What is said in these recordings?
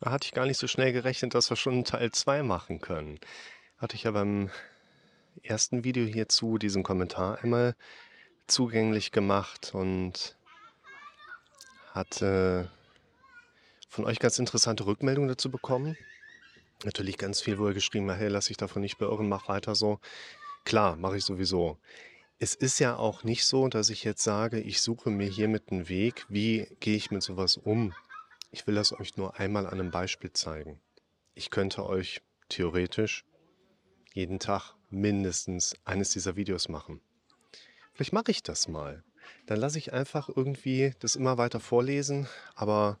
Da hatte ich gar nicht so schnell gerechnet, dass wir schon Teil 2 machen können. Hatte ich ja beim ersten Video hierzu diesen Kommentar einmal zugänglich gemacht und hatte von euch ganz interessante Rückmeldungen dazu bekommen. Natürlich ganz viel, wo ihr geschrieben habt, hey, lass dich davon nicht beirren, mach weiter so. Klar, mache ich sowieso. Es ist ja auch nicht so, dass ich jetzt sage, ich suche mir hiermit einen Weg, wie gehe ich mit sowas um. Ich will das euch nur einmal an einem Beispiel zeigen. Ich könnte euch theoretisch jeden Tag mindestens eines dieser Videos machen. Vielleicht mache ich das mal. Dann lasse ich einfach irgendwie das immer weiter vorlesen, aber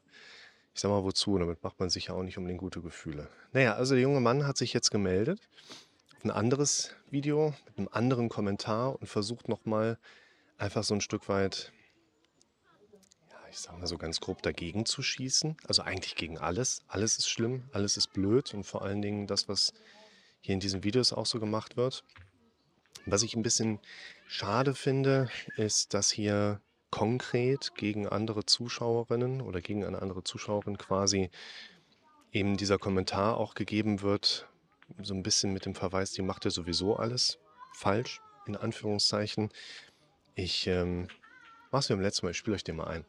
ich sag mal wozu, damit macht man sich ja auch nicht unbedingt gute Gefühle. Naja, also der junge Mann hat sich jetzt gemeldet auf ein anderes Video mit einem anderen Kommentar und versucht nochmal einfach so ein Stück weit, ich sag mal so ganz grob dagegen zu schießen. Also eigentlich gegen alles. Alles ist schlimm, alles ist blöd und vor allen Dingen das, was hier in diesen Videos auch so gemacht wird. Was ich ein bisschen schade finde, ist, dass hier konkret gegen andere Zuschauerinnen oder gegen eine andere Zuschauerin quasi eben dieser Kommentar auch gegeben wird, so ein bisschen mit dem Verweis, die macht ja sowieso alles falsch, in Anführungszeichen. Ich ähm, mach's mir beim letzten Mal, ich spiele euch den mal ein.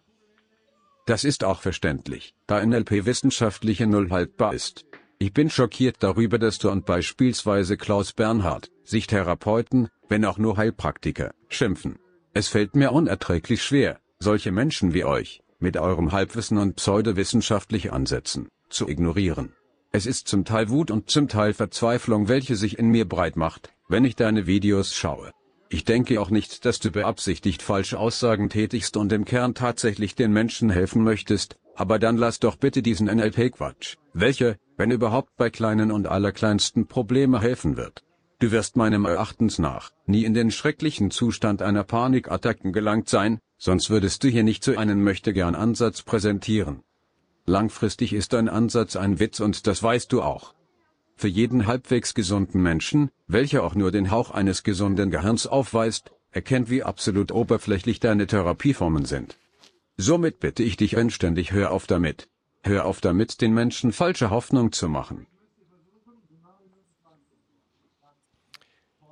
Das ist auch verständlich, da NLP wissenschaftliche Null haltbar ist. Ich bin schockiert darüber, dass du und beispielsweise Klaus Bernhard, sich Therapeuten, wenn auch nur Heilpraktiker, schimpfen. Es fällt mir unerträglich schwer, solche Menschen wie euch, mit eurem Halbwissen und pseudowissenschaftliche Ansätzen, zu ignorieren. Es ist zum Teil Wut und zum Teil Verzweiflung, welche sich in mir breit macht, wenn ich deine Videos schaue. Ich denke auch nicht, dass du beabsichtigt falsche Aussagen tätigst und im Kern tatsächlich den Menschen helfen möchtest, aber dann lass doch bitte diesen NLP-Quatsch, welche, wenn überhaupt bei kleinen und allerkleinsten Probleme helfen wird. Du wirst meinem Erachtens nach nie in den schrecklichen Zustand einer Panikattacken gelangt sein, sonst würdest du hier nicht so einen möchtegern Ansatz präsentieren. Langfristig ist dein Ansatz ein Witz und das weißt du auch. Für jeden halbwegs gesunden Menschen, welcher auch nur den Hauch eines gesunden Gehirns aufweist, erkennt wie absolut oberflächlich deine Therapieformen sind. Somit bitte ich dich inständig hör auf damit. Hör auf damit, den Menschen falsche Hoffnung zu machen.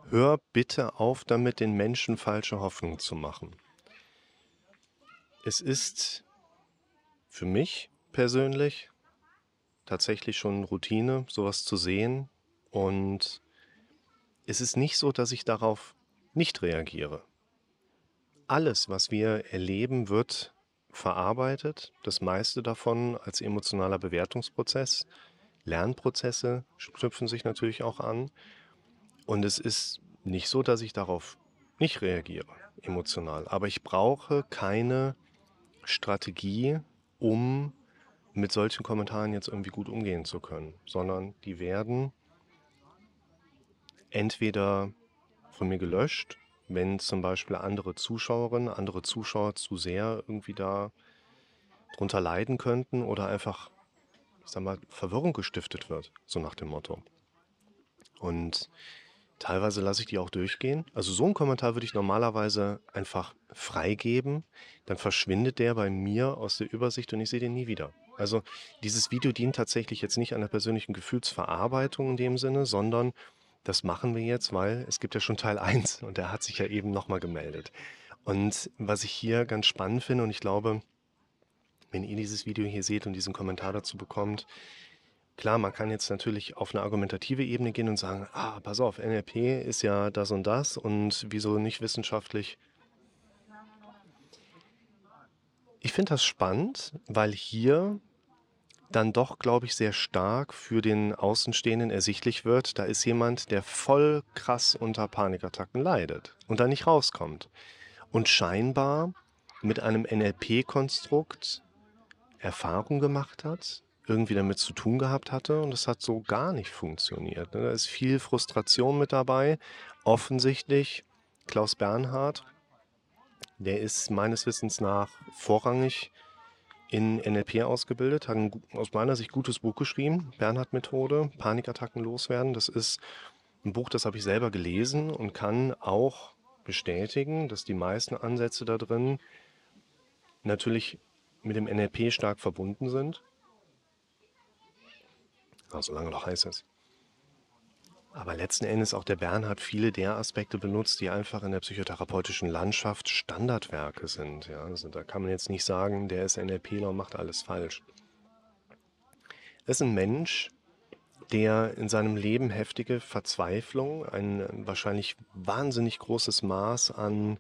Hör bitte auf damit, den Menschen falsche Hoffnung zu machen. Es ist für mich persönlich tatsächlich schon Routine, sowas zu sehen. Und es ist nicht so, dass ich darauf nicht reagiere. Alles, was wir erleben, wird verarbeitet, das meiste davon als emotionaler Bewertungsprozess. Lernprozesse knüpfen sich natürlich auch an. Und es ist nicht so, dass ich darauf nicht reagiere, emotional. Aber ich brauche keine Strategie, um mit solchen Kommentaren jetzt irgendwie gut umgehen zu können, sondern die werden entweder von mir gelöscht wenn zum Beispiel andere Zuschauerinnen, andere Zuschauer zu sehr irgendwie da drunter leiden könnten oder einfach, ich sag mal, Verwirrung gestiftet wird, so nach dem Motto. Und teilweise lasse ich die auch durchgehen. Also so einen Kommentar würde ich normalerweise einfach freigeben, dann verschwindet der bei mir aus der Übersicht und ich sehe den nie wieder. Also dieses Video dient tatsächlich jetzt nicht einer persönlichen Gefühlsverarbeitung in dem Sinne, sondern das machen wir jetzt, weil es gibt ja schon Teil 1 und der hat sich ja eben nochmal gemeldet. Und was ich hier ganz spannend finde und ich glaube, wenn ihr dieses Video hier seht und diesen Kommentar dazu bekommt, klar, man kann jetzt natürlich auf eine argumentative Ebene gehen und sagen, ah, pass auf, NLP ist ja das und das und wieso nicht wissenschaftlich. Ich finde das spannend, weil hier dann doch, glaube ich, sehr stark für den Außenstehenden ersichtlich wird, da ist jemand, der voll krass unter Panikattacken leidet und da nicht rauskommt. Und scheinbar mit einem NLP-Konstrukt Erfahrung gemacht hat, irgendwie damit zu tun gehabt hatte und es hat so gar nicht funktioniert. Da ist viel Frustration mit dabei. Offensichtlich Klaus Bernhard, der ist meines Wissens nach vorrangig in NLP ausgebildet, hat ein aus meiner Sicht gutes Buch geschrieben, Bernhard-Methode, Panikattacken loswerden. Das ist ein Buch, das habe ich selber gelesen und kann auch bestätigen, dass die meisten Ansätze da drin natürlich mit dem NLP stark verbunden sind. Ja, solange noch heiß ist. Aber letzten Endes auch der Bernhard viele der Aspekte benutzt, die einfach in der psychotherapeutischen Landschaft Standardwerke sind. Ja, also da kann man jetzt nicht sagen, der ist NLPler und macht alles falsch. Er ist ein Mensch, der in seinem Leben heftige Verzweiflung, ein wahrscheinlich wahnsinnig großes Maß an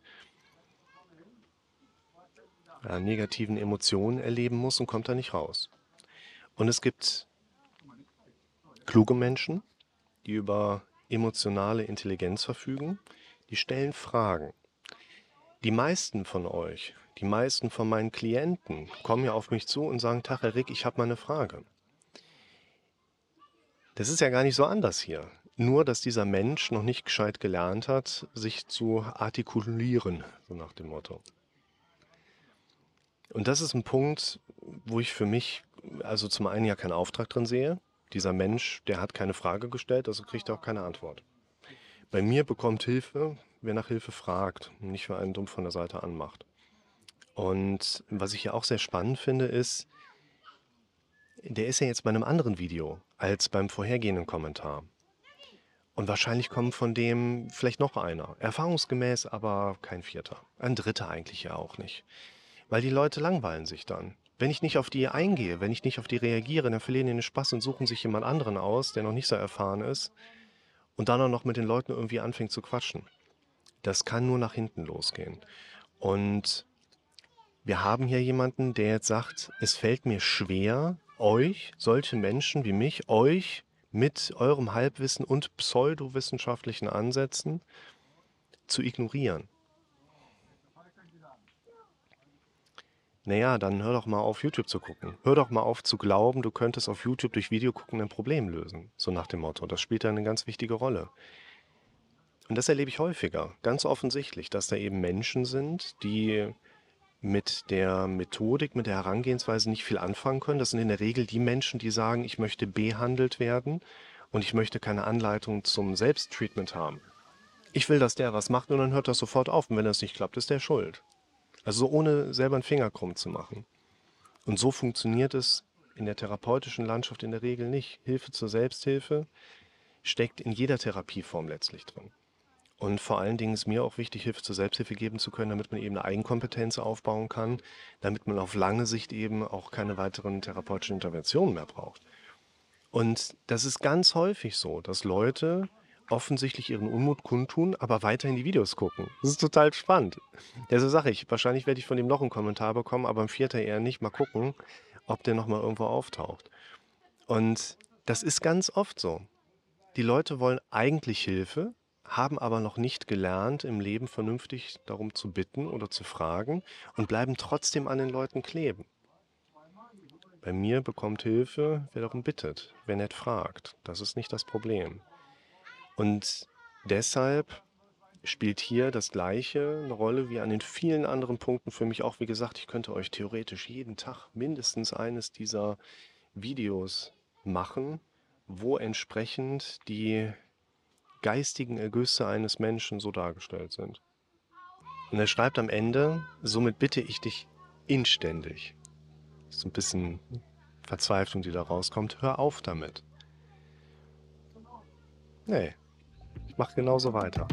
ja, negativen Emotionen erleben muss und kommt da nicht raus. Und es gibt kluge Menschen, die über emotionale Intelligenz verfügen, die stellen Fragen. Die meisten von euch, die meisten von meinen Klienten kommen ja auf mich zu und sagen, Tag, Herr Rick, ich habe mal eine Frage. Das ist ja gar nicht so anders hier. Nur, dass dieser Mensch noch nicht gescheit gelernt hat, sich zu artikulieren, so nach dem Motto. Und das ist ein Punkt, wo ich für mich, also zum einen ja keinen Auftrag drin sehe. Dieser Mensch, der hat keine Frage gestellt, also kriegt er auch keine Antwort. Bei mir bekommt Hilfe, wer nach Hilfe fragt nicht für einen dumm von der Seite anmacht. Und was ich hier auch sehr spannend finde, ist, der ist ja jetzt bei einem anderen Video als beim vorhergehenden Kommentar. Und wahrscheinlich kommt von dem vielleicht noch einer. Erfahrungsgemäß aber kein vierter. Ein dritter eigentlich ja auch nicht. Weil die Leute langweilen sich dann. Wenn ich nicht auf die eingehe, wenn ich nicht auf die reagiere, dann verlieren die den Spaß und suchen sich jemand anderen aus, der noch nicht so erfahren ist und dann auch noch mit den Leuten irgendwie anfängt zu quatschen. Das kann nur nach hinten losgehen. Und wir haben hier jemanden, der jetzt sagt, es fällt mir schwer, euch, solche Menschen wie mich, euch mit eurem Halbwissen und pseudowissenschaftlichen Ansätzen zu ignorieren. Naja, dann hör doch mal auf, YouTube zu gucken. Hör doch mal auf zu glauben, du könntest auf YouTube durch Video gucken ein Problem lösen. So nach dem Motto. Das spielt eine ganz wichtige Rolle. Und das erlebe ich häufiger, ganz offensichtlich, dass da eben Menschen sind, die mit der Methodik, mit der Herangehensweise nicht viel anfangen können. Das sind in der Regel die Menschen, die sagen, ich möchte behandelt werden und ich möchte keine Anleitung zum Selbsttreatment haben. Ich will, dass der was macht und dann hört das sofort auf. Und wenn das nicht klappt, ist der schuld. Also ohne selber einen Finger krumm zu machen. Und so funktioniert es in der therapeutischen Landschaft in der Regel nicht. Hilfe zur Selbsthilfe steckt in jeder Therapieform letztlich drin. Und vor allen Dingen ist mir auch wichtig, Hilfe zur Selbsthilfe geben zu können, damit man eben eine Eigenkompetenz aufbauen kann, damit man auf lange Sicht eben auch keine weiteren therapeutischen Interventionen mehr braucht. Und das ist ganz häufig so, dass Leute offensichtlich ihren Unmut kundtun, aber weiterhin die Videos gucken. Das ist total spannend. Ja, so sage ich. Wahrscheinlich werde ich von ihm noch einen Kommentar bekommen, aber im Vierter eher nicht. Mal gucken, ob der nochmal irgendwo auftaucht. Und das ist ganz oft so. Die Leute wollen eigentlich Hilfe, haben aber noch nicht gelernt, im Leben vernünftig darum zu bitten oder zu fragen und bleiben trotzdem an den Leuten kleben. Bei mir bekommt Hilfe, wer darum bittet, wer nicht fragt. Das ist nicht das Problem. Und deshalb spielt hier das Gleiche eine Rolle wie an den vielen anderen Punkten für mich auch. Wie gesagt, ich könnte euch theoretisch jeden Tag mindestens eines dieser Videos machen, wo entsprechend die geistigen Ergüsse eines Menschen so dargestellt sind. Und er schreibt am Ende, somit bitte ich dich inständig, so ein bisschen Verzweiflung, die da rauskommt, hör auf damit. Nee, ich mache genauso weiter.